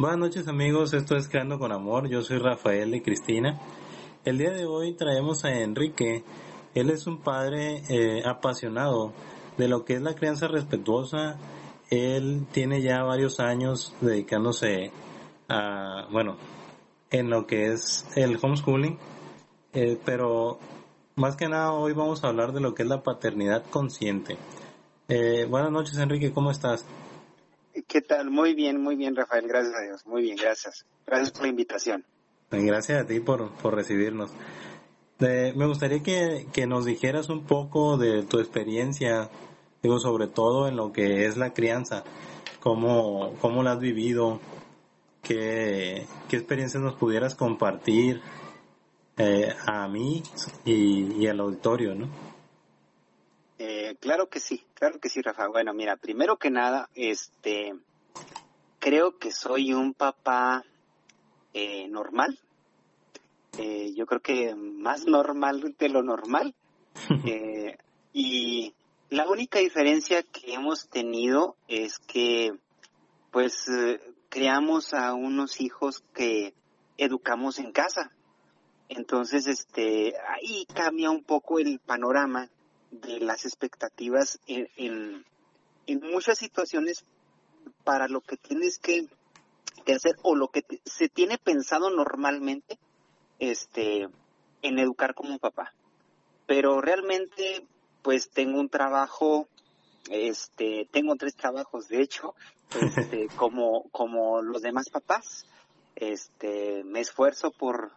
Buenas noches amigos, esto es Creando con Amor, yo soy Rafael y Cristina. El día de hoy traemos a Enrique, él es un padre eh, apasionado de lo que es la crianza respetuosa, él tiene ya varios años dedicándose a, bueno, en lo que es el homeschooling, eh, pero más que nada hoy vamos a hablar de lo que es la paternidad consciente. Eh, buenas noches Enrique, ¿cómo estás? ¿Qué tal? Muy bien, muy bien, Rafael. Gracias a Dios. Muy bien, gracias. Gracias por la invitación. Gracias a ti por, por recibirnos. me gustaría que, que, nos dijeras un poco de tu experiencia, digo, sobre todo en lo que es la crianza, cómo, cómo la has vivido, qué, qué experiencias nos pudieras compartir eh, a mí y, y al auditorio, ¿no? Claro que sí, claro que sí, Rafa. Bueno, mira, primero que nada, este, creo que soy un papá eh, normal. Eh, yo creo que más normal de lo normal. Eh, y la única diferencia que hemos tenido es que, pues, creamos a unos hijos que educamos en casa. Entonces, este, ahí cambia un poco el panorama de las expectativas en, en, muchas situaciones para lo que tienes que, hacer o lo que se tiene pensado normalmente este en educar como papá. Pero realmente pues tengo un trabajo este tengo tres trabajos de hecho este, como como los demás papás. Este me esfuerzo por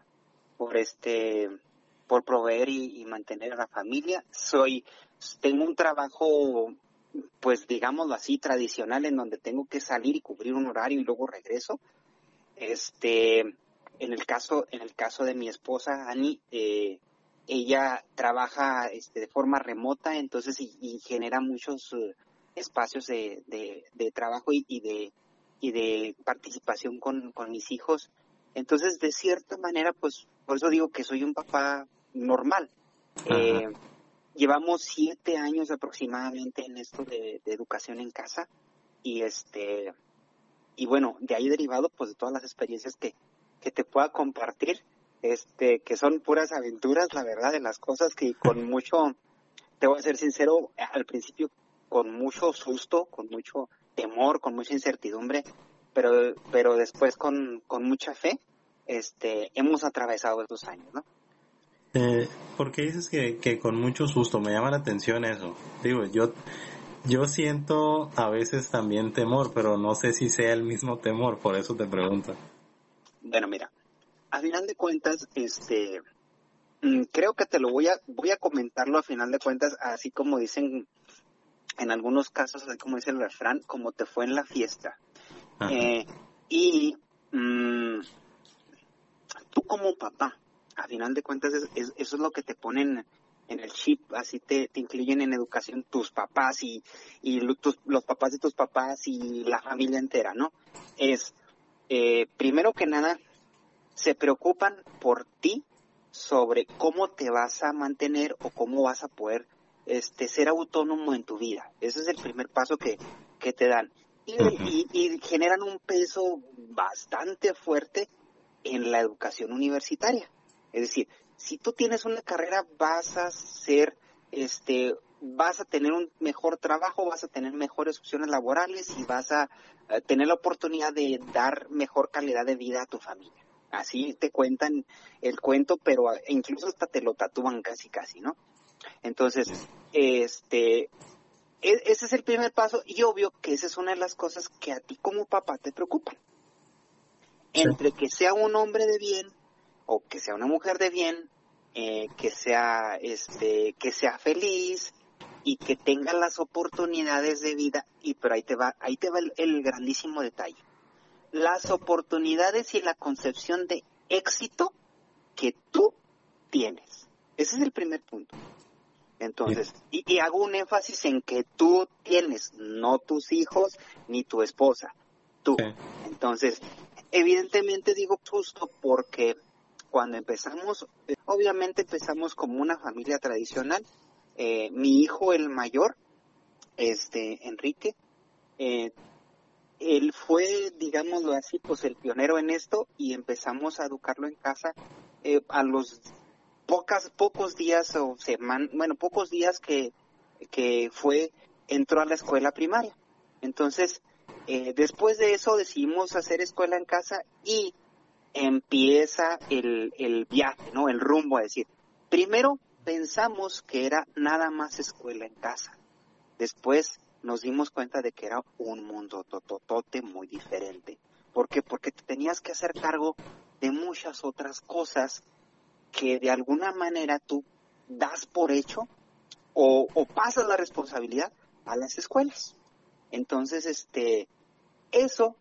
por este por proveer y, mantener a la familia. Soy, tengo un trabajo, pues digámoslo así, tradicional en donde tengo que salir y cubrir un horario y luego regreso. Este, en el caso, en el caso de mi esposa Ani, eh, ella trabaja este, de forma remota, entonces y, genera muchos eh, espacios de, de, trabajo y, y, de y de participación con, con mis hijos. Entonces, de cierta manera, pues, por eso digo que soy un papá normal. Eh, llevamos siete años aproximadamente en esto de, educación en casa y este y bueno de ahí derivado pues de todas las experiencias que, que te pueda compartir este que son puras aventuras la verdad de las cosas que con mucho te voy a ser sincero al principio con mucho susto con mucho temor con mucha incertidumbre pero pero después con, con mucha fe este hemos atravesado estos años no eh, ¿Por qué dices que, que con mucho susto? Me llama la atención eso. Digo, yo, yo siento a veces también temor, pero no sé si sea el mismo temor, por eso te pregunto. Bueno, mira, a final de cuentas, este, mm, creo que te lo voy a, voy a comentarlo a final de cuentas, así como dicen en algunos casos, así como dice el refrán, como te fue en la fiesta. Eh, y mm, tú como papá, a final de cuentas eso es lo que te ponen en el chip, así te, te incluyen en educación tus papás y, y los papás de tus papás y la familia entera, ¿no? Es, eh, primero que nada, se preocupan por ti sobre cómo te vas a mantener o cómo vas a poder este, ser autónomo en tu vida. Ese es el primer paso que, que te dan. y, y generan un peso bastante fuerte en la educación universitaria. Es decir, si tú tienes una carrera vas a ser, este, vas a tener un mejor trabajo, vas a tener mejores opciones laborales y vas a eh, tener la oportunidad de dar mejor calidad de vida a tu familia. Así te cuentan el cuento, pero incluso hasta te lo tatúan casi casi, ¿no? Entonces, este, e, ese es el primer paso y obvio que esa es una de las cosas que a ti como papá te preocupan. Entre que sea un hombre de bien o que sea una mujer de bien, eh, que sea este, que sea feliz y que tenga las oportunidades de vida. Y pero ahí te va, ahí te va el, grandísimo detalle. Las oportunidades y la concepción de éxito que tú tienes. Ese es el primer punto. Entonces, y, hago un énfasis en que tú tienes, no tus hijos ni tu esposa, tú. Entonces, evidentemente digo justo porque cuando empezamos, eh, obviamente empezamos como una familia tradicional. Eh, mi hijo, el mayor, este, Enrique, eh, él fue, digámoslo así, pues el pionero en esto y empezamos a educarlo en casa eh, a los pocas, pocos días o semanas, bueno, pocos días que, que fue, entró a la escuela primaria. Entonces, después de eso decidimos hacer escuela en casa y empieza el, el viaje, ¿no? El rumbo a decir, primero pensamos que era nada más escuela en casa. Después nos dimos cuenta de que era un mundo tototote muy diferente. ¿Por qué? Porque te tenías que hacer cargo de muchas otras cosas que de alguna manera tú das por hecho o, o pasas la responsabilidad a las escuelas. Entonces, este, eso,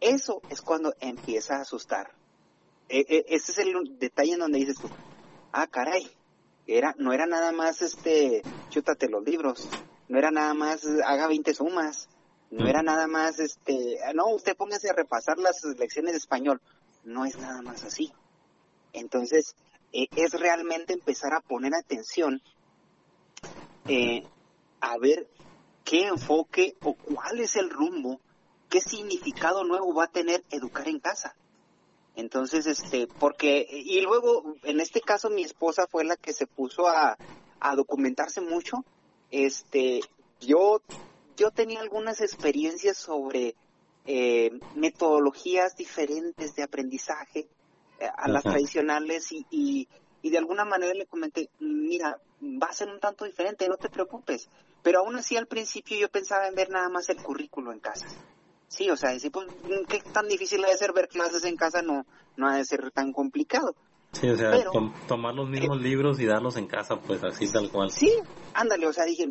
eso es cuando empieza a asustar. E, e, ese es el detalle en donde dices tú, ah, caray, era, no era nada más este, chútate los libros, no era nada más haga 20 sumas, no era nada más este, no, usted póngase a repasar las lecciones de español, no es nada más así. Entonces, eh, es realmente empezar a poner atención eh, a ver qué enfoque o cuál es el rumbo, qué significado nuevo va a tener educar en casa. Entonces, este, porque, y luego, en este caso, mi esposa fue la que se puso a, a documentarse mucho. Este, yo, yo tenía algunas experiencias sobre eh, metodologías diferentes de aprendizaje eh, a las tradicionales y, y, y, de alguna manera le comenté, mira, va a ser un tanto diferente, no te preocupes. Pero aún así al principio yo pensaba en ver nada más el currículo en casa. Sí, o sea, decir, pues, ¿qué tan difícil ha de ser ver clases en casa? No, no ha de ser tan complicado. Sí, o sea, tomar los mismos eh, libros y darlos en casa, pues así tal cual. Sí, ándale, o sea, dije,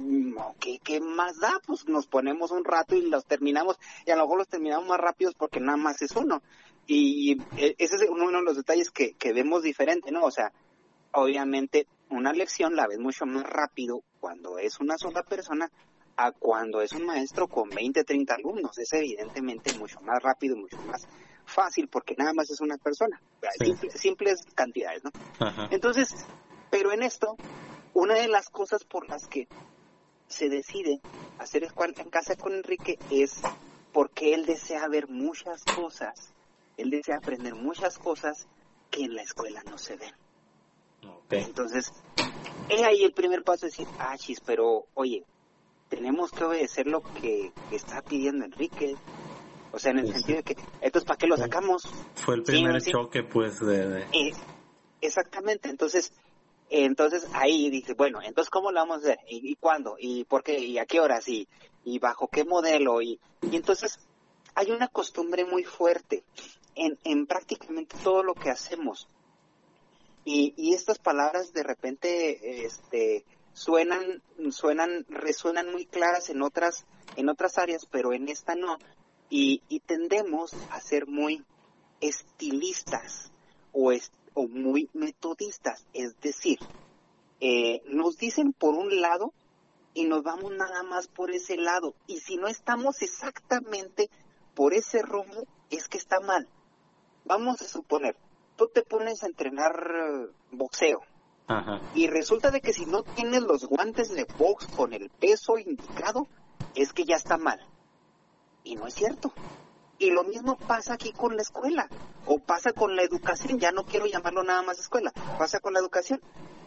¿qué, ¿qué más da? Pues nos ponemos un rato y los terminamos, y a lo mejor los terminamos más rápidos porque nada más es uno. Y, e, ese es uno de los detalles que, que vemos diferente, ¿no? O sea, obviamente una lección la ves mucho más rápido cuando es una sola persona a cuando es un maestro con 20, 30 alumnos. Es evidentemente mucho más rápido, mucho más fácil porque nada más es una persona. simples cantidades, ¿no? Entonces, pero en esto, una de las cosas por las que se decide hacer escuela en casa con Enrique es porque él desea ver muchas cosas, él desea aprender muchas cosas que en la escuela no se ven. Entonces, es ahí el primer paso es decir, ah, chis, pero oye, tenemos que obedecer lo que, está pidiendo Enrique. O sea, en el sentido de que, entonces, ¿para qué lo sacamos? Fue el primer choque, pues, de... Eh, exactamente, entonces, entonces ahí dice, bueno, entonces, ¿cómo lo vamos a hacer? ¿Y, cuándo? ¿Y por qué? ¿Y a qué horas? ¿Y, y bajo qué modelo? Y, y entonces, hay una costumbre muy fuerte en, en prácticamente todo lo que hacemos. Y, y estas palabras de repente, este, suenan, suenan, resuenan muy claras en otras, en otras áreas, pero en esta no. Y, y tendemos a ser muy estilistas o, o muy metodistas, es decir, eh, nos dicen por un lado y nos vamos nada más por ese lado. Y si no estamos exactamente por ese rumbo, es que está mal. Vamos a suponer, tú te pones a entrenar eh, y resulta de que si no tienes los guantes de box con el peso indicado, es que ya está mal. Y no es cierto. Y lo mismo pasa aquí con la escuela, o pasa con la educación, ya no quiero llamarlo nada más escuela, pasa con la educación.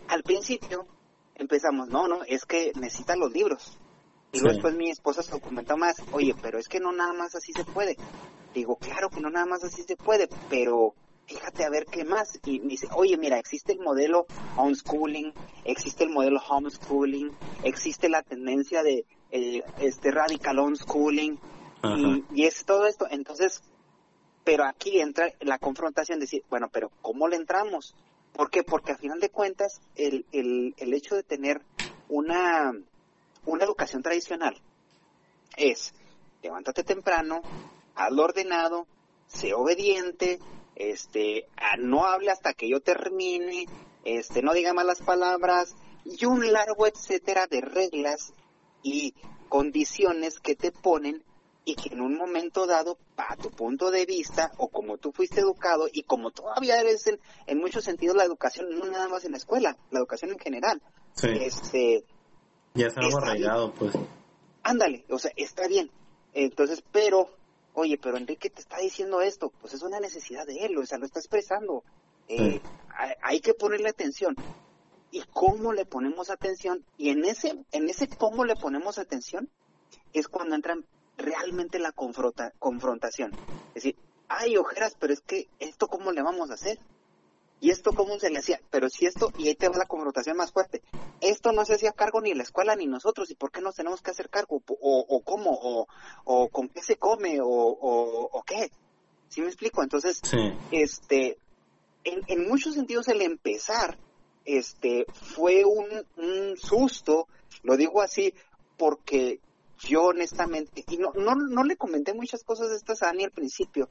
Al principio empezamos, no, no, es que necesitan los libros. Y luego después mi esposa se documentó más, oye, pero es que no nada más así se puede. Digo, claro que no nada más así se puede, pero fíjate a ver qué más. Y me dice, oye, mira, existe el modelo homeschooling, existe el modelo homeschooling, existe la tendencia de este radical homeschooling, y, y, es todo esto. Entonces, pero aquí entra la confrontación de decir, bueno, pero ¿cómo le entramos? ¿Por qué? Porque a final de cuentas, el, el, el hecho de tener una, una educación tradicional es, levántate temprano, hazlo ordenado, sé obediente, este, ah, no hable hasta que yo termine, este, no diga malas palabras, y un largo etcétera de reglas y condiciones que te ponen y que en un momento dado, a tu punto de vista, o como tú fuiste educado, y como todavía eres en, en muchos sentidos la educación, no nada más en la escuela, la educación en general. Este, ya está arraigado, pues. Ándale, o sea, está bien. Entonces, pero oye, pero Enrique te está diciendo esto, pues es una necesidad de él, o sea, lo está expresando. Eh, hay, que ponerle atención. ¿Y cómo le ponemos atención? Y en ese, en ese cómo le ponemos atención es cuando entra realmente la confronta, confrontación. Es decir, hay ojeras, pero es que esto cómo le vamos a hacer. ¿Y esto cómo se le hacía? Pero si esto, y ahí te va la confrontación más fuerte, esto no se hacía cargo ni la escuela ni nosotros, ¿y por qué nos tenemos que hacer cargo? ¿O, cómo? O, ¿O con qué se come? ¿O, o, qué? ¿Sí me explico? Entonces, este, en, en, muchos sentidos el empezar este, fue un, un susto, lo digo así, porque yo honestamente, y no, no, no le comenté muchas cosas de estas a Dani al principio,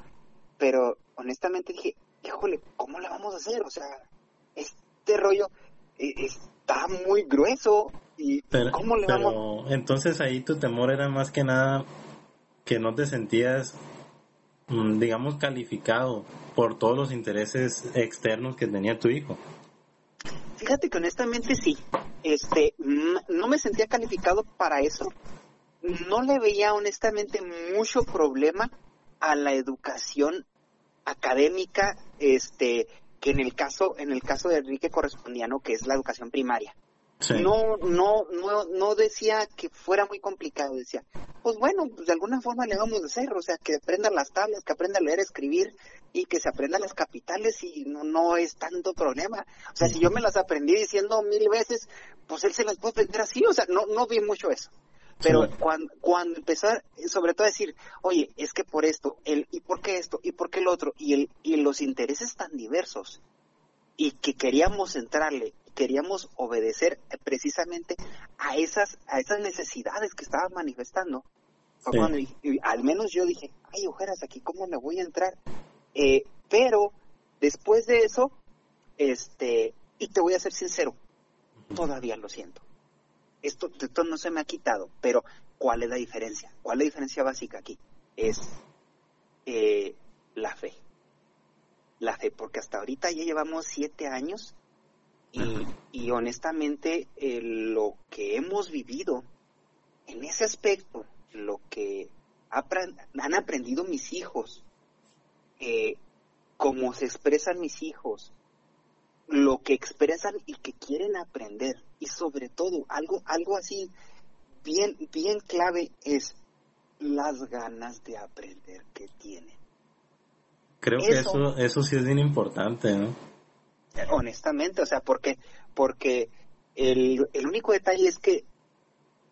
pero honestamente dije, híjole, ¿cómo la vamos a hacer? O sea, este rollo eh, está muy grueso y ¿cómo le vamos? Entonces ahí tu temor era más que nada que no te sentías, mm, digamos, calificado por todos los intereses externos que tenía tu hijo. Fíjate que honestamente sí, este, no me sentía calificado para eso. No le veía honestamente mucho problema a la educación académica, este, que en el caso, en el caso de Enrique correspondía, ¿no? Que es la educación primaria. No, no, no, no decía que fuera muy complicado, decía, pues bueno, pues de alguna forma le vamos a hacer, o sea, que aprenda las tablas, que aprenda a leer, escribir y que se aprenda las capitales y no, no es tanto problema. O sea, si yo me las aprendí diciendo mil veces, pues él se las puede aprender así, o sea, no, no vi mucho eso. Pero cuando, cuando empezó, sobre todo a decir, oye, es que por esto, el, y por qué esto, y por qué el otro, y, el, y los intereses tan diversos, y que queríamos entrarle, queríamos obedecer precisamente a esas, a esas necesidades que estaban manifestando, al menos yo dije, ay, ojeras, aquí cómo me voy a entrar. Eh, pero después de eso, este, y te voy a ser sincero, todavía lo siento esto, esto no se me ha quitado, pero ¿cuál es la diferencia? ¿Cuál es la diferencia básica aquí? Es eh, la fe. La fe, porque hasta ahorita ya llevamos siete años y, honestamente eh, lo que hemos vivido en ese aspecto, lo que han aprendido mis hijos, eh, cómo se expresan mis hijos, lo que expresan y que quieren aprender. Y sobre todo algo algo así bien bien clave es las ganas de aprender que tienen. Creo que eso. eso sí es bien importante ¿no? honestamente o sea porque porque el, el único detalle es que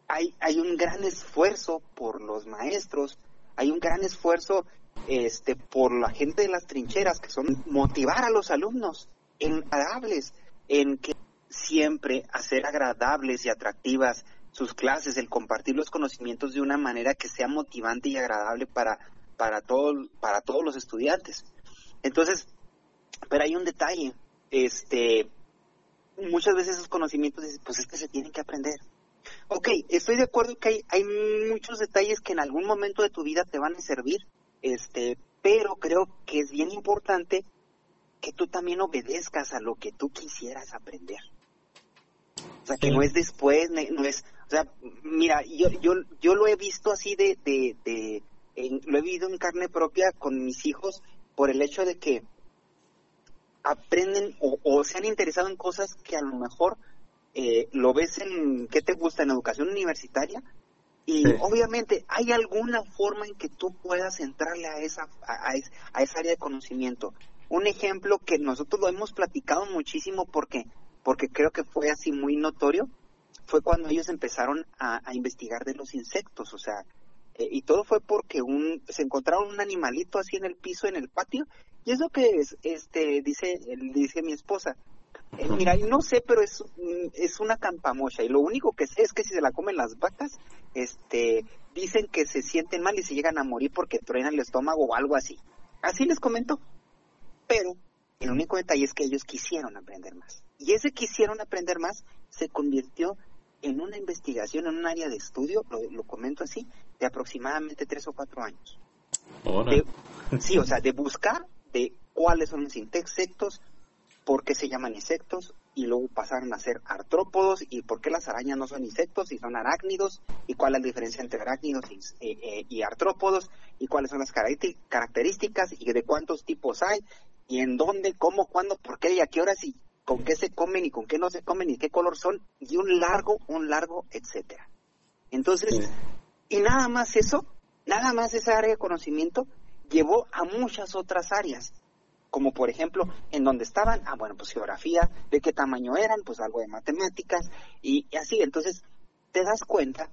hay hay un gran esfuerzo por los maestros hay un gran esfuerzo este por la gente de las trincheras que son motivar a los alumnos en agradables, en que siempre hacer agradables y atractivas sus clases, el compartir los conocimientos de una manera que sea motivante y agradable para, para, todo, para todos los estudiantes. Entonces, pero hay un detalle, este, muchas veces esos conocimientos, pues es que se tienen que aprender. Ok, estoy de acuerdo que hay, hay muchos detalles que en algún momento de tu vida te van a servir, este, pero creo que es bien importante que tú también obedezcas a lo que tú quisieras aprender. O sea, que no es después, no es, o sea, mira, yo, yo, yo lo he visto así de, de, de lo he vivido en carne propia con mis hijos por el hecho de que aprenden o, se han interesado en cosas que a lo mejor eh, lo ves en, ¿qué te gusta? En educación universitaria. Y obviamente hay alguna forma en que tú puedas entrarle a esa, a, a esa área de conocimiento un ejemplo que nosotros lo hemos platicado muchísimo porque, porque creo que fue así muy notorio, fue cuando ellos empezaron a, investigar de los insectos, o sea, eh, y todo fue porque un, se encontraron un animalito así en el piso, en el patio, y es lo que es, este, dice, dice mi esposa, eh, mira, no sé, pero es, es una campamocha, y lo único que sé es que si se la comen las vacas, este, dicen que se sienten mal y se llegan a morir porque truenan el estómago o algo así. Así les comento. Pero el único detalle es que ellos quisieron aprender más. Y ese quisieron aprender más se convirtió en una investigación, en un área de estudio, lo, comento así, de aproximadamente tres o cuatro años. sí, o sea, de buscar de cuáles son los insectos, por qué se llaman insectos, y luego pasaron a ser artrópodos y por qué las arañas no son insectos y son arácnidos y cuál es la diferencia entre arácnidos y, eh, y artrópodos y cuáles son las características y de cuántos tipos hay y en dónde, cómo, cuándo, por qué y a qué horas y con qué se comen y con qué no se comen y qué color son y un largo, un largo, etcétera. Entonces, y nada más eso, nada más esa área de conocimiento llevó a muchas otras áreas como por ejemplo en dónde estaban, ah bueno, pues geografía, de qué tamaño eran, pues algo de matemáticas y, así, entonces te das cuenta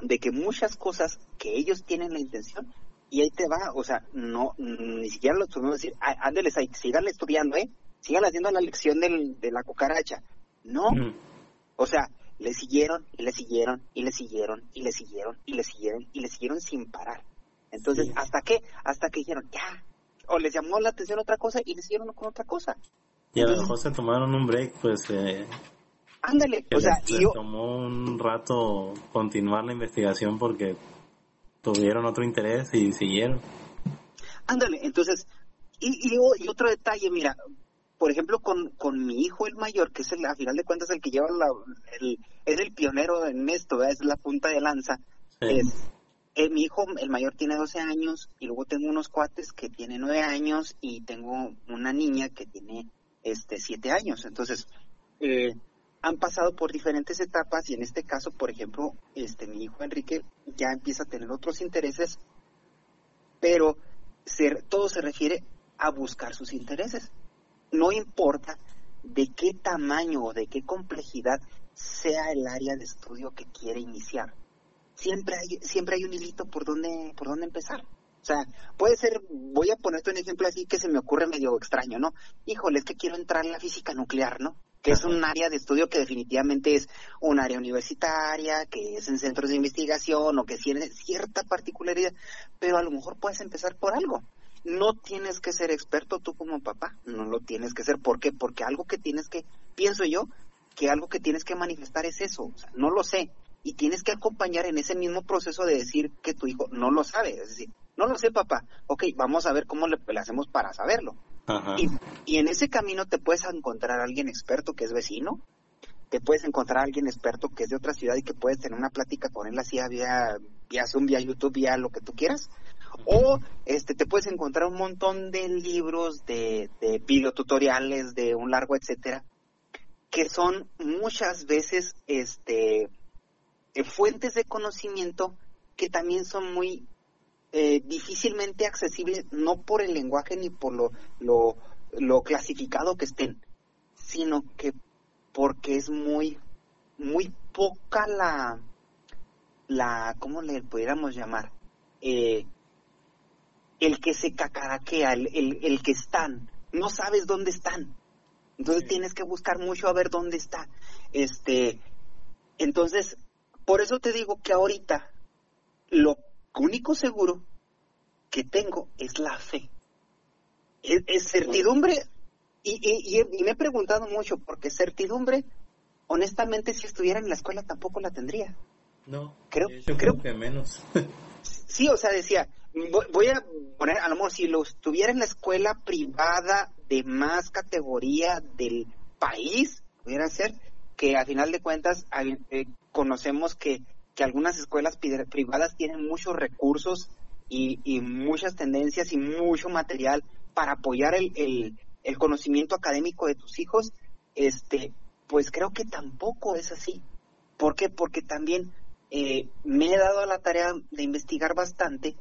de que muchas cosas que ellos tienen la intención y ahí te va, o sea, no, ni siquiera lo tuvimos decir, ándeles ahí, síganle estudiando, ¿eh? Sigan haciendo la lección del, de la cucaracha. No, o sea, le siguieron y le siguieron y le siguieron y le siguieron y le siguieron y le siguieron sin parar. Entonces, ¿hasta qué? Hasta que dijeron, ya, o les llamó la atención otra cosa y les hicieron con otra cosa. Y a lo mejor se tomaron un break, pues. Eh, ándale, o sea, y yo... tomó un rato continuar la investigación porque tuvieron otro interés y siguieron. Ándale, entonces, y, y, otro detalle, mira, por ejemplo, con, con mi hijo el mayor, que es el, a final de cuentas el que lleva la, el, es el pionero en esto, es la punta de lanza, es, eh, mi hijo, el mayor, tiene 12 años y luego tengo unos cuates que tienen 9 años y tengo una niña que tiene este 7 años. Entonces, eh, han pasado por diferentes etapas y en este caso, por ejemplo, este mi hijo Enrique ya empieza a tener otros intereses, pero todo se refiere a buscar sus intereses. No importa de qué tamaño o de qué complejidad sea el área de estudio que quiere iniciar siempre hay, siempre hay un hilito por donde, por dónde empezar. O sea, puede ser, voy a ponerte un ejemplo así que se me ocurre medio extraño, ¿no? Híjole, es que quiero entrar en la física nuclear, ¿no? Que es un área de estudio que definitivamente es un área universitaria, que es en centros de investigación o que tiene cierta particularidad, pero a lo mejor puedes empezar por algo. No tienes que ser experto tú como papá, no lo tienes que ser. ¿Por qué? Porque algo que tienes que, pienso yo, que algo que tienes que manifestar es eso. O sea, no lo sé, y tienes que acompañar en ese mismo proceso de decir que tu hijo no lo sabe. Es decir, no lo sé, papá. Ok, vamos a ver cómo le, hacemos para saberlo. Y, y, en ese camino te puedes encontrar a alguien experto que es vecino, te puedes encontrar a alguien experto que es de otra ciudad y que puedes tener una plática con él así vía, vía Zoom, vía YouTube, vía lo que tú quieras. O este te puedes encontrar un montón de libros, de, de videotutoriales, de un largo, etcétera, que son muchas veces este eh, fuentes de conocimiento que también son muy eh, difícilmente accesibles, no por el lenguaje ni por lo, lo, clasificado que estén, sino que porque es muy, muy poca la, la, ¿cómo le pudiéramos llamar? Eh, el que se cacaraquea, el, el, el, que están, no sabes dónde están. Entonces tienes que buscar mucho a ver dónde está. Este, entonces, por eso te digo que ahorita lo único seguro que tengo es la fe. Es, certidumbre, y, me he preguntado mucho, porque certidumbre, honestamente, si estuviera en la escuela tampoco la tendría. No, creo, yo creo, que menos. sí, o sea, decía, voy a poner, a lo mejor, si lo estuviera en la escuela privada de más categoría del país, pudiera ser que a final de cuentas eh, conocemos que, que algunas escuelas privadas tienen muchos recursos y, y, muchas tendencias y mucho material para apoyar el, el, conocimiento académico de tus hijos, este, pues creo que tampoco es así. ¿Por qué? Porque también eh, me he dado a la tarea de investigar bastante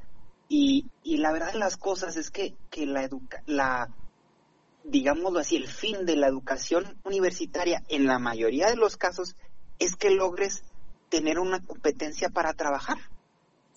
y, y la verdad de las cosas es que, que la, educa la, digámoslo así, el fin de la educación universitaria en la mayoría de los casos es que logres tener una competencia para trabajar.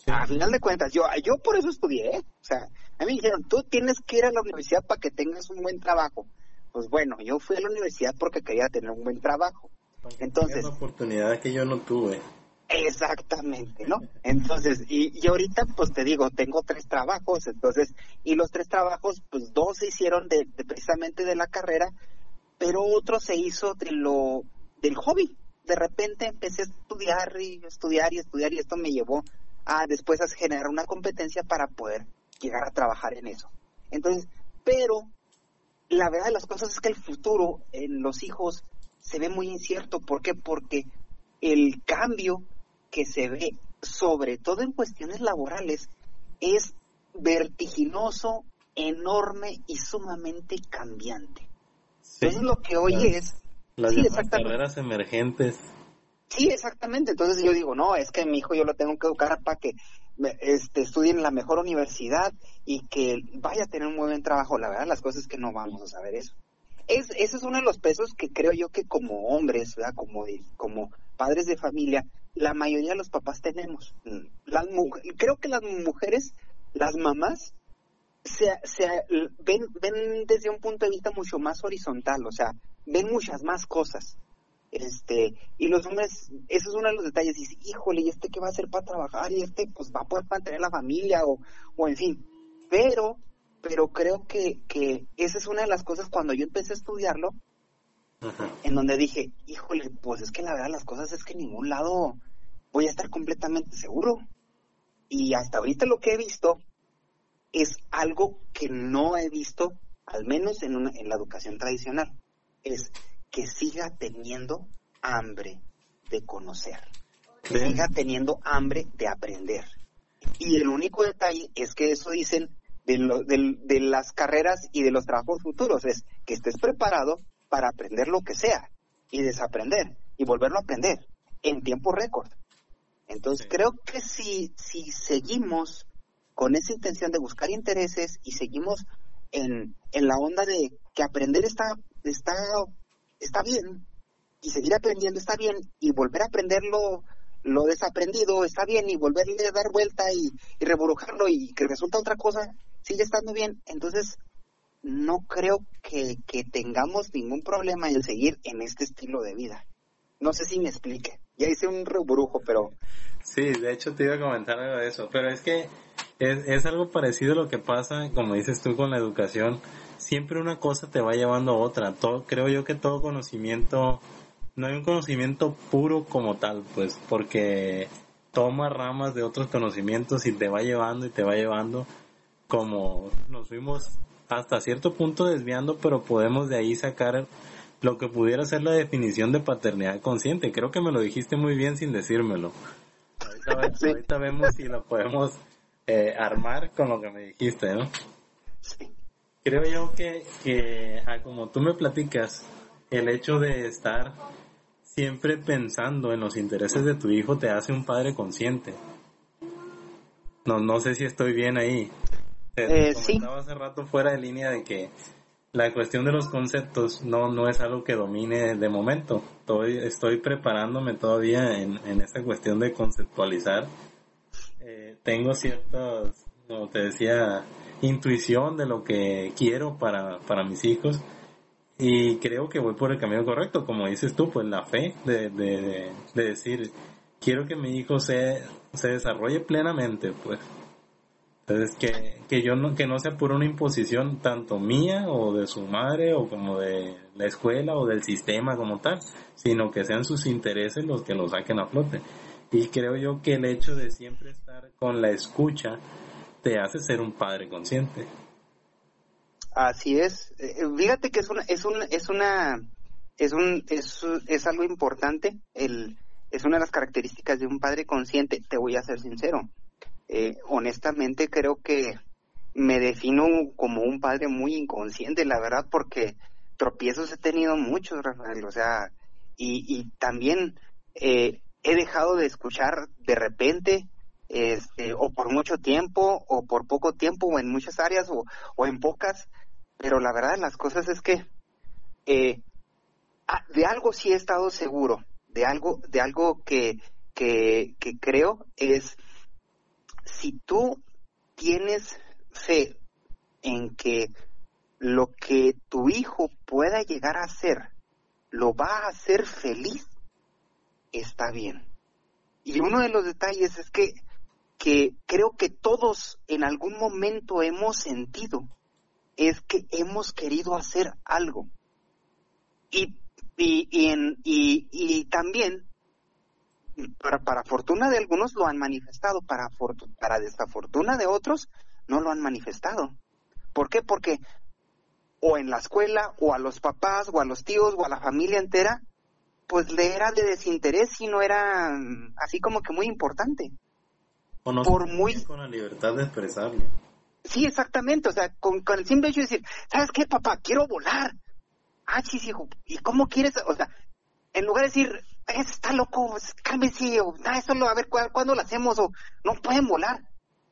A final de cuentas, yo, yo por eso estudié, ¿eh? o sea, a mí me dijeron, tú tienes que ir a la universidad para que tengas un buen trabajo. Pues bueno, yo fui a la universidad porque quería tener un buen trabajo. Entonces, una oportunidad que yo no tuve. Exactamente, ¿no? Entonces, y, y, ahorita, pues te digo, tengo tres trabajos, entonces, y los tres trabajos, pues dos se hicieron de, precisamente de la carrera, pero otro se hizo de lo, del hobby, de repente empecé a estudiar y estudiar y estudiar y esto me llevó a después a generar una competencia para poder llegar a trabajar en eso. Entonces, pero la verdad de las cosas es que el futuro en los hijos se ve muy incierto. ¿Por qué? Porque el cambio que se ve, sobre todo en cuestiones laborales, es vertiginoso, enorme y sumamente cambiante. Entonces lo que hoy es... Las carreras emergentes. Sí, exactamente. Entonces yo digo, no, es que mi hijo yo lo tengo que educar para que este, estudie en la mejor universidad y que vaya a tener un muy buen trabajo. La verdad, las cosas es que no vamos a saber eso. Es, ese es uno de los pesos que creo yo que como hombres, ¿verdad? Como, como padres de familia, la mayoría de los papás tenemos. Las, creo que las mujeres, las mamás, se, se ven, ven desde un punto de vista mucho más horizontal, o sea, ven muchas más cosas. Este, y los hombres, eso es uno de los detalles, dice, híjole, ¿y este qué va a hacer para trabajar? Y este, pues va a poder mantener la familia, o, o en fin. Pero, pero creo que, que esa es una de las cosas cuando yo empecé a estudiarlo, en donde dije, híjole, pues es que la verdad las cosas es que en ningún lado voy a estar completamente seguro. Y hasta ahorita lo que he visto es algo que no he visto, al menos en, una, en la educación tradicional. Es que siga teniendo hambre de conocer, que siga teniendo hambre de aprender. Y el único detalle es que eso dicen de, de, de las carreras y de los trabajos futuros, es que estés preparado para aprender lo que sea y desaprender y volverlo a aprender en tiempo récord. Entonces creo que si, si seguimos con esa intención de buscar intereses y seguimos en, en la onda de que aprender está, está, está bien y seguir aprendiendo está bien y volver a aprender lo, desaprendido está bien y volverle a dar vuelta y, y y que resulta otra cosa sigue estando bien. Entonces no creo que, tengamos ningún problema en seguir en este estilo de vida. No sé si me explique. Ya hice un rebrujo, pero... Sí, de hecho te iba a comentar algo de eso, pero es que es, es algo parecido a lo que pasa, como dices tú, con la educación. Siempre una cosa te va llevando a otra. Todo, creo yo que todo conocimiento, no hay un conocimiento puro como tal, pues, porque toma ramas de otros conocimientos y te va llevando y te va llevando como nos fuimos hasta cierto punto desviando, pero podemos de ahí sacar lo que pudiera ser la definición de paternidad consciente. Creo que me lo dijiste muy bien sin decírmelo. Ahorita, vemos si lo podemos eh, armar con lo que me dijiste, ¿no? Creo yo que, que ah, como tú me platicas, el hecho de estar siempre pensando en los intereses de tu hijo te hace un padre consciente. No, no sé si estoy bien ahí. Eh, sí. hace rato fuera de línea de que la cuestión de los conceptos no, no es algo que domine de momento. Estoy, estoy preparándome todavía en, en esta cuestión de conceptualizar. Eh, tengo ciertas, como te decía, intuición de lo que quiero para, para mis hijos y creo que voy por el camino correcto, como dices tú, pues la fe de, de, de decir, quiero que mi hijo se, se desarrolle plenamente, pues entonces, que, que yo no, que no sea por una imposición tanto mía o de su madre o como de la escuela o del sistema como tal, sino que sean sus intereses los que lo saquen a flote. Y creo yo que el hecho de siempre estar con la escucha te hace ser un padre consciente. Así es. Eh, eh, fíjate que es una, es una, es una, es un, es, es algo importante. El, es una de las características de un padre consciente. Te voy a ser sincero eh, honestamente creo que me defino como un padre muy inconsciente, la verdad, porque tropiezos he tenido muchos, Rafael, o sea, y, también eh, he dejado de escuchar de repente, este, o por mucho tiempo, o por poco tiempo, o en muchas áreas, o, o en pocas, pero la verdad de las cosas es que eh, ah, de algo sí he estado seguro, de algo, de algo que, que, que creo es si tú tienes fe en que lo que tu hijo pueda llegar a hacer lo va a hacer feliz, está bien. Y uno de los detalles es que, que creo que todos en algún momento hemos sentido es que hemos querido hacer algo. Y, y, y, y también para, para fortuna de algunos lo han manifestado, para, para desafortuna de otros no lo han manifestado. ¿Por qué? Porque o en la escuela, o a los papás, o a los tíos, o a la familia entera, pues le era de desinterés y no era mm, así como que muy importante. O no por muy con la libertad de expresarlo. Sí, exactamente, o sea, con, con el simple hecho de decir, ¿sabes qué, papá? Quiero volar. Ah, chis, hijo, ¿y cómo quieres? O sea, en lugar de decir, está loco, cálmese, o ah, eso lo, a ver cuándo lo hacemos, o no pueden volar.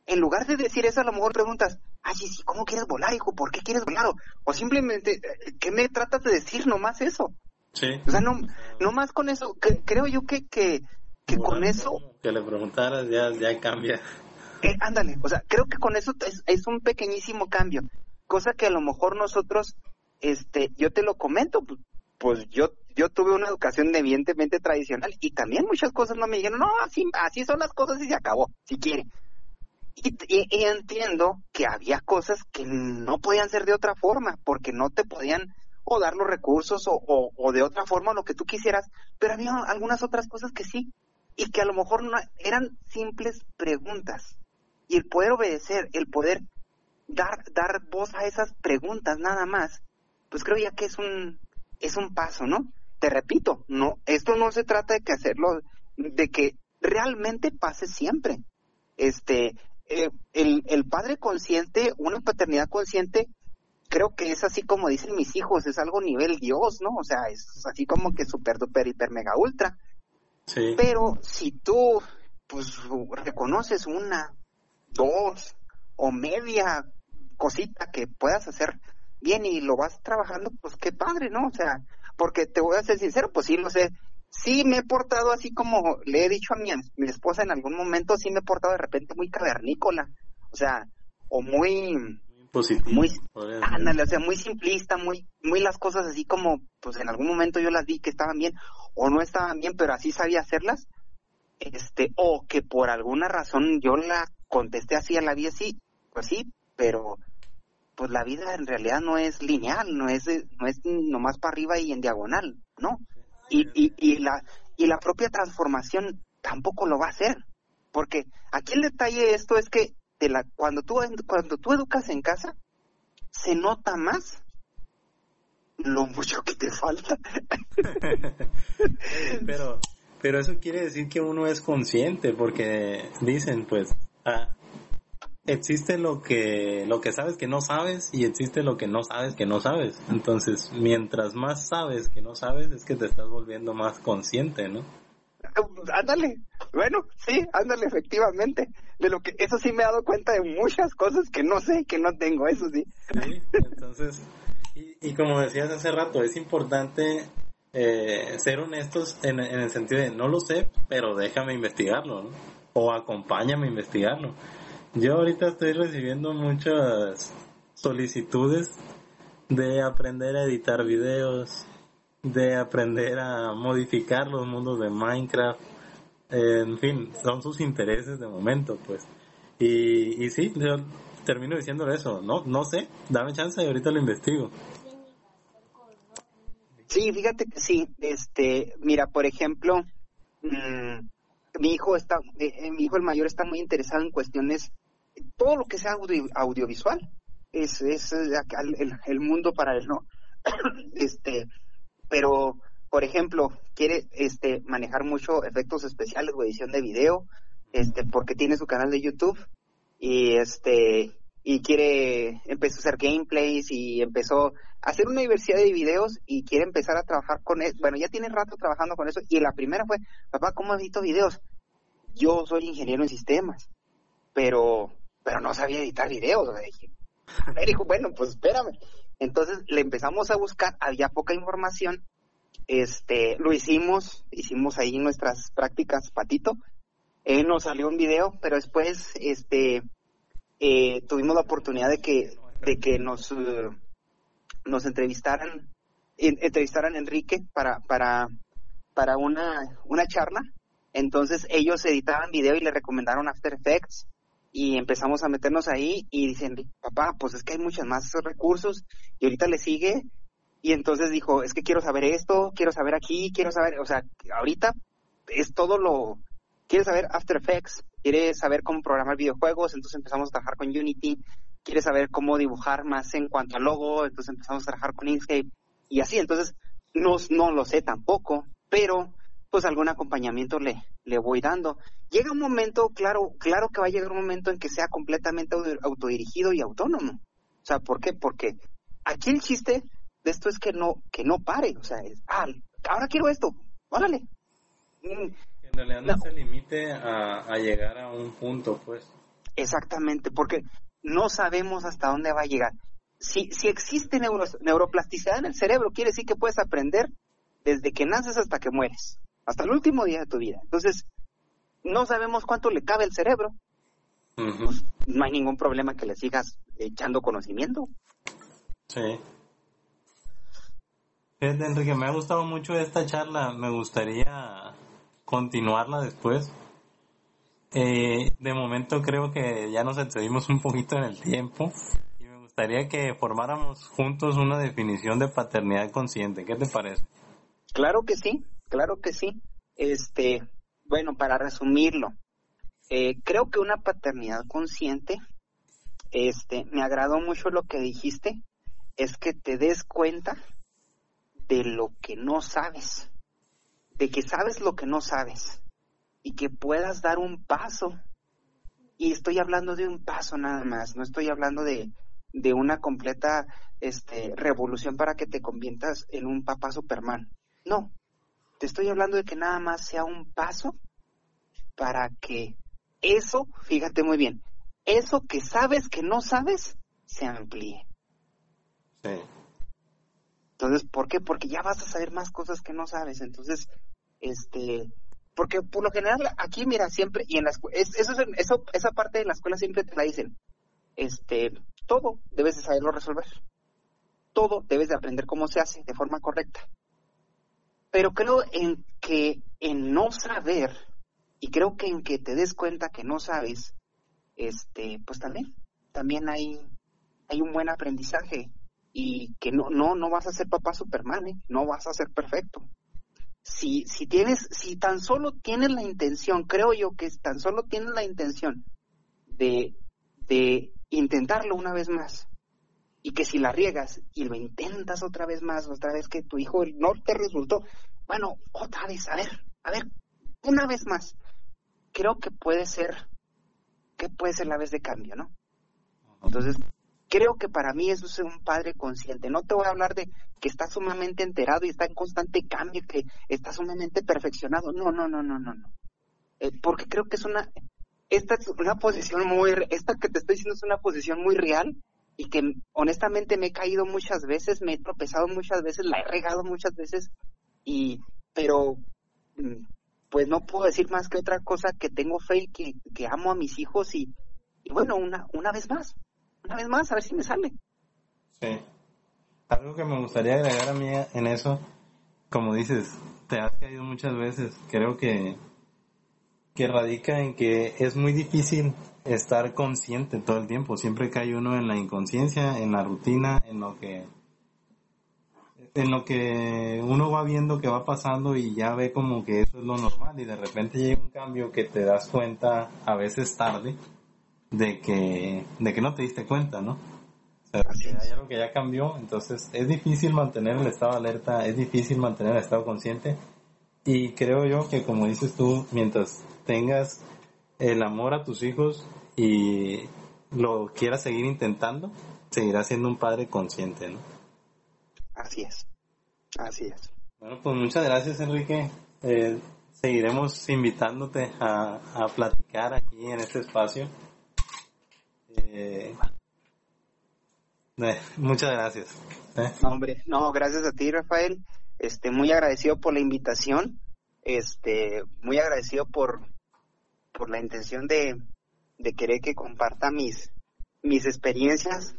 En lugar de decir eso, a lo mejor preguntas, ay, sí, ¿cómo quieres volar, hijo? ¿Por qué quieres volar? O, simplemente, eh, ¿qué me tratas de decir nomás eso? Sí. O sea, no, no más con eso, creo yo que, que, que con eso... Que le preguntaras ya, ya cambia. Eh, ándale, o sea, creo que con eso es, es un pequeñísimo cambio, cosa que a lo mejor nosotros, este, yo te lo comento, pues, pues yo yo tuve una educación evidentemente tradicional y también muchas cosas no me dijeron, no, así, así son las cosas y se acabó, si quiere. Y, entiendo que había cosas que no podían ser de otra forma, porque no te podían o dar los recursos o, o, de otra forma lo que tú quisieras, pero había algunas otras cosas que sí, y que a lo mejor no, eran simples preguntas. Y el poder obedecer, el poder dar, dar voz a esas preguntas nada más, pues creo ya que es un, es un paso, ¿no? Te repito, no, esto no se trata de que hacerlo, de que realmente pase siempre. Este, eh, el, el padre consciente, una paternidad consciente, creo que es así como dicen mis hijos, es algo nivel Dios, ¿no? O sea, es así como que super, duper, hiper, mega, ultra. Sí. Pero si tú, pues, reconoces una, dos o media cosita que puedas hacer bien y lo vas trabajando, pues qué padre, ¿no? O sea, porque te voy a ser sincero, pues sí, lo sé. Sí me he portado así como le he dicho a mi, mi esposa en algún momento, sí me he portado de repente muy cavernícola, o sea, o muy... Positivo, muy ándale, o sea, muy simplista, muy muy las cosas así como pues en algún momento yo las vi que estaban bien o no estaban bien, pero así sabía hacerlas. Este, o que por alguna razón yo la contesté así a la vida sí, pues sí, pero pues la vida en realidad no es lineal, no es, no es nomás para arriba y en diagonal, ¿no? Y, y, y, la, y la propia transformación tampoco lo va a hacer, porque aquí el detalle de esto es que de la, cuando, tú, cuando tú educas en casa, se nota más lo mucho que te falta. pero, pero eso quiere decir que uno es consciente, porque dicen, pues, ah, existe lo que lo que sabes que no sabes y existe lo que no sabes que no sabes. Entonces, mientras más sabes que no sabes, es que te estás volviendo más consciente, ¿no? Ándale, bueno, sí, ándale, efectivamente. De lo que, eso sí me he dado cuenta de muchas cosas que no sé, que no tengo, eso sí. Sí, entonces, y, como decías hace rato, es importante eh, ser honestos en, en, el sentido de no lo sé, pero déjame investigarlo, ¿no? O acompáñame a investigarlo yo ahorita estoy recibiendo muchas solicitudes de aprender a editar videos, de aprender a modificar los mundos de Minecraft. En fin, son sus intereses de momento, pues. Y, y sí, yo termino diciéndole eso. No, no sé, dame chance y ahorita lo investigo. Sí, fíjate que sí. Este, mira, por ejemplo, mm, mi hijo está, eh, eh, mi hijo el mayor está muy interesado en cuestiones todo lo que sea audiovisual es, es el, el, mundo para él, ¿no? este, pero, por ejemplo, quiere este manejar mucho efectos especiales o edición de video, este, porque tiene su canal de YouTube y este y quiere empezó a hacer gameplays y empezó a hacer una diversidad de videos y quiere empezar a trabajar con él. Bueno, ya tiene rato trabajando con eso y la primera fue, papá, ¿cómo edito videos? Yo soy ingeniero en sistemas, pero pero no sabía editar videos. O dije, dijo, bueno, pues espérame. Entonces le empezamos a buscar, había poca información, este, lo hicimos, hicimos ahí nuestras prácticas patito, eh, nos salió un video, pero después, este, eh, tuvimos la oportunidad de que, de que nos, uh, nos entrevistaran, entrevistaran a Enrique para, para, para una, una charla. Entonces ellos editaban video y le recomendaron After Effects y empezamos a meternos ahí y dicen, papá, pues es que hay muchos más recursos y ahorita le sigue y entonces dijo, es que quiero saber esto, quiero saber aquí, quiero saber, o sea, ahorita es todo lo, quiere saber After Effects, quiere saber cómo programar videojuegos, entonces empezamos a trabajar con Unity, quiere saber cómo dibujar más en cuanto al logo, entonces empezamos a trabajar con Inkscape y así, entonces no, no lo sé tampoco, pero pues algún acompañamiento le, le voy dando. Llega un momento, claro, claro que va a llegar un momento en que sea completamente autodirigido y autónomo. O sea, ¿por qué? Porque aquí el chiste de esto es que no, que no pare, o sea, es, ah, ahora quiero esto, órale. Mm. En realidad no, se limite a, a llegar a un punto, pues. Exactamente, porque no sabemos hasta dónde va a llegar. Si, si existe neuroplasticidad en el cerebro, quiere decir que puedes aprender desde que naces hasta que mueres, hasta el último día de tu vida. Entonces, no sabemos cuánto le cabe el cerebro. Pues, no hay ningún problema que le sigas echando conocimiento. Sí. Enrique, me ha gustado mucho esta charla. Me gustaría continuarla después. Eh, de momento creo que ya nos excedimos un poquito en el tiempo y me gustaría que formáramos juntos una definición de paternidad consciente. ¿Qué te parece? Claro que sí, claro que sí. Este, bueno, para resumirlo, eh, creo que una paternidad consciente, este, me agradó mucho lo que dijiste, es que te des cuenta de lo que no sabes, de que sabes lo que no sabes y que puedas dar un paso. Y estoy hablando de un paso nada más, no estoy hablando de, de una completa este, revolución para que te conviertas en un papá Superman. No, te estoy hablando de que nada más sea un paso para que eso, fíjate muy bien, eso que sabes que no sabes, se amplíe. Sí. Entonces, ¿por qué? Porque ya vas a saber más cosas que no sabes. Entonces, este, porque por lo general aquí, mira, siempre, y en la es, eso, eso, esa parte de la escuela siempre te la dicen, este, todo debes de saberlo resolver. Todo debes de aprender cómo se hace de forma correcta. Pero creo en que en no saber, y creo que en que te des cuenta que no sabes, este, pues también, también hay, hay un buen aprendizaje y que no, no, no vas a ser papá Superman, ¿eh? no vas a ser perfecto si, si tienes, si tan solo tienes la intención, creo yo que tan solo tienes la intención de, de intentarlo una vez más, y que si la riegas y lo intentas otra vez más, otra vez que tu hijo no te resultó, bueno, otra vez, a ver, a ver, una vez más, creo que puede ser, que puede ser la vez de cambio, ¿no? Entonces, creo que para mí eso es un padre consciente. No te voy a hablar de que está sumamente enterado y está en constante cambio, que está sumamente perfeccionado. No, no, no, no, no, no. Eh, porque creo que es una, esta es una posición muy, esta que te estoy diciendo es una posición muy real y que honestamente me he caído muchas veces, me he tropezado muchas veces, la he regado muchas veces y, pero, mm, pues no puedo decir más que otra cosa que tengo fe y que, que amo a mis hijos y, y bueno, una, una vez más, una vez más, a ver si me sale. Sí. Algo que me gustaría agregar a mí en eso, como dices, te has caído muchas veces. Creo que, que radica en que es muy difícil estar consciente todo el tiempo. Siempre cae uno en la inconsciencia, en la rutina, en lo que en lo que uno va viendo que va pasando y ya ve como que eso es lo normal y de repente llega un cambio que te das cuenta a veces tarde de que, de que no te diste cuenta, ¿no? O sea, que hay algo que ya cambió, entonces es difícil mantener el estado alerta, es difícil mantener el estado consciente y creo yo que como dices tú, mientras tengas el amor a tus hijos y lo quieras seguir intentando, seguirás siendo un padre consciente, ¿no? Así es, así es. Bueno, pues muchas gracias Enrique. Eh, seguiremos invitándote a, a platicar aquí en este espacio. Eh, eh, muchas gracias. Eh. hombre, no, gracias a ti, Rafael. Este, muy agradecido por la invitación. Este, muy agradecido por, por la intención de, de querer que comparta mis, mis experiencias.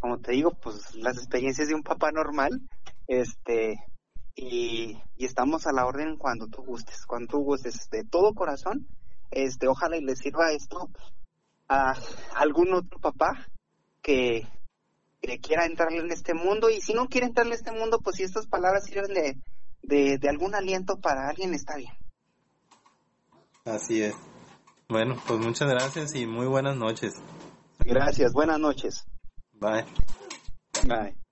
Como te digo, pues las experiencias de un papá normal. Este, y, estamos a la orden cuando tú gustes, cuando tú gustes, de todo corazón. Este, ojalá y les sirva esto a algún otro papá que, quiera entrar en este mundo y si no quiere entrar en este mundo, pues si estas palabras sirven de, de, algún aliento para alguien, está bien. Así es. Bueno, pues muchas gracias y muy buenas noches. Gracias, buenas noches. Bye. Bye.